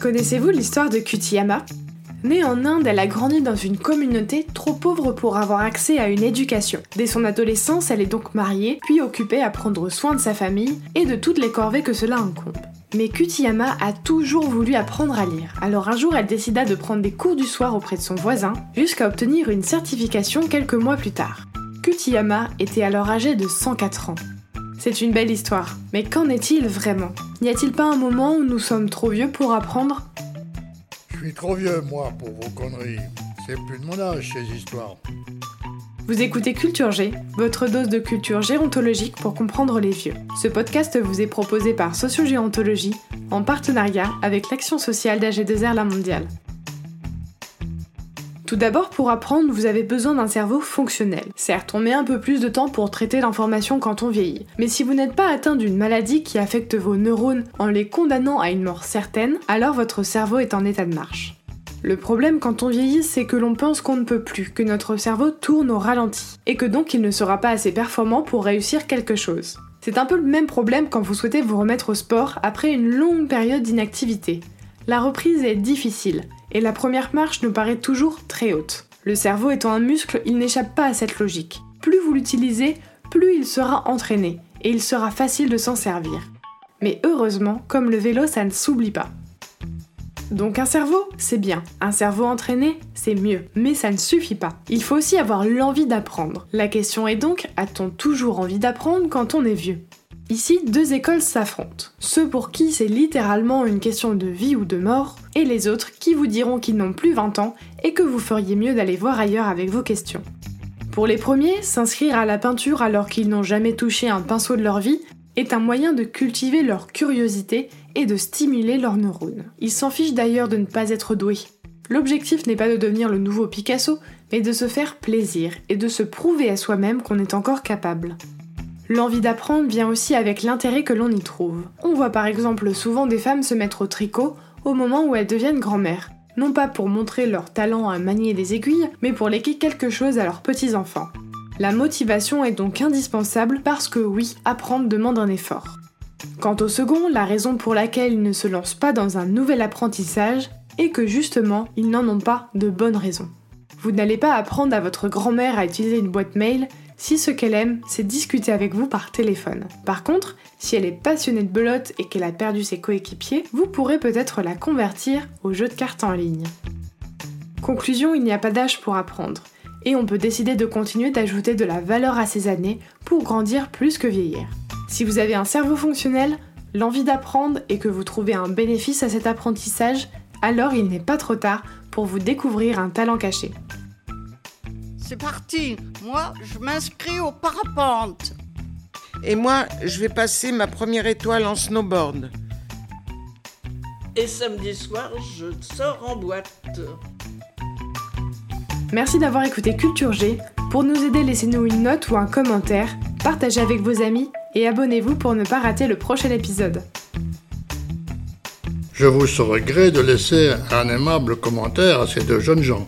Connaissez-vous l'histoire de Kutiyama? Née en Inde, elle a grandi dans une communauté trop pauvre pour avoir accès à une éducation. Dès son adolescence, elle est donc mariée, puis occupée à prendre soin de sa famille et de toutes les corvées que cela incombe. Mais Kutiyama a toujours voulu apprendre à lire, alors un jour elle décida de prendre des cours du soir auprès de son voisin, jusqu'à obtenir une certification quelques mois plus tard. Kutiyama était alors âgé de 104 ans. C'est une belle histoire, mais qu'en est-il vraiment? N'y a-t-il pas un moment où nous sommes trop vieux pour apprendre? Je suis trop vieux, moi, pour vos conneries. C'est plus de mon âge, ces histoires. Vous écoutez Culture G, votre dose de culture gérontologique pour comprendre les vieux. Ce podcast vous est proposé par Sociogéontologie en partenariat avec l'Action sociale d'AG2R La Mondiale. Tout d'abord, pour apprendre, vous avez besoin d'un cerveau fonctionnel. Certes, on met un peu plus de temps pour traiter l'information quand on vieillit, mais si vous n'êtes pas atteint d'une maladie qui affecte vos neurones en les condamnant à une mort certaine, alors votre cerveau est en état de marche. Le problème quand on vieillit, c'est que l'on pense qu'on ne peut plus, que notre cerveau tourne au ralenti, et que donc il ne sera pas assez performant pour réussir quelque chose. C'est un peu le même problème quand vous souhaitez vous remettre au sport après une longue période d'inactivité. La reprise est difficile, et la première marche nous paraît toujours très haute. Le cerveau étant un muscle, il n'échappe pas à cette logique. Plus vous l'utilisez, plus il sera entraîné, et il sera facile de s'en servir. Mais heureusement, comme le vélo, ça ne s'oublie pas. Donc un cerveau, c'est bien. Un cerveau entraîné, c'est mieux. Mais ça ne suffit pas. Il faut aussi avoir l'envie d'apprendre. La question est donc, a-t-on toujours envie d'apprendre quand on est vieux? Ici, deux écoles s'affrontent. Ceux pour qui c'est littéralement une question de vie ou de mort, et les autres qui vous diront qu'ils n'ont plus 20 ans et que vous feriez mieux d'aller voir ailleurs avec vos questions. Pour les premiers, s'inscrire à la peinture alors qu'ils n'ont jamais touché un pinceau de leur vie est un moyen de cultiver leur curiosité et de stimuler leurs neurones. Ils s'en fichent d'ailleurs de ne pas être doués. L'objectif n'est pas de devenir le nouveau Picasso, mais de se faire plaisir et de se prouver à soi-même qu'on est encore capable. L'envie d'apprendre vient aussi avec l'intérêt que l'on y trouve. On voit par exemple souvent des femmes se mettre au tricot au moment où elles deviennent grand-mères. Non pas pour montrer leur talent à manier les aiguilles, mais pour léguer quelque chose à leurs petits-enfants. La motivation est donc indispensable parce que oui, apprendre demande un effort. Quant au second, la raison pour laquelle ils ne se lancent pas dans un nouvel apprentissage est que justement, ils n'en ont pas de bonnes raisons. Vous n'allez pas apprendre à votre grand-mère à utiliser une boîte mail si ce qu'elle aime, c'est discuter avec vous par téléphone. Par contre, si elle est passionnée de belote et qu'elle a perdu ses coéquipiers, vous pourrez peut-être la convertir au jeu de cartes en ligne. Conclusion, il n'y a pas d'âge pour apprendre, et on peut décider de continuer d'ajouter de la valeur à ses années pour grandir plus que vieillir. Si vous avez un cerveau fonctionnel, l'envie d'apprendre et que vous trouvez un bénéfice à cet apprentissage, alors il n'est pas trop tard pour vous découvrir un talent caché. C'est parti. Moi, je m'inscris au parapente. Et moi, je vais passer ma première étoile en snowboard. Et samedi soir, je sors en boîte. Merci d'avoir écouté Culture G. Pour nous aider, laissez-nous une note ou un commentaire, partagez avec vos amis et abonnez-vous pour ne pas rater le prochain épisode. Je vous saurais gré de laisser un aimable commentaire à ces deux jeunes gens.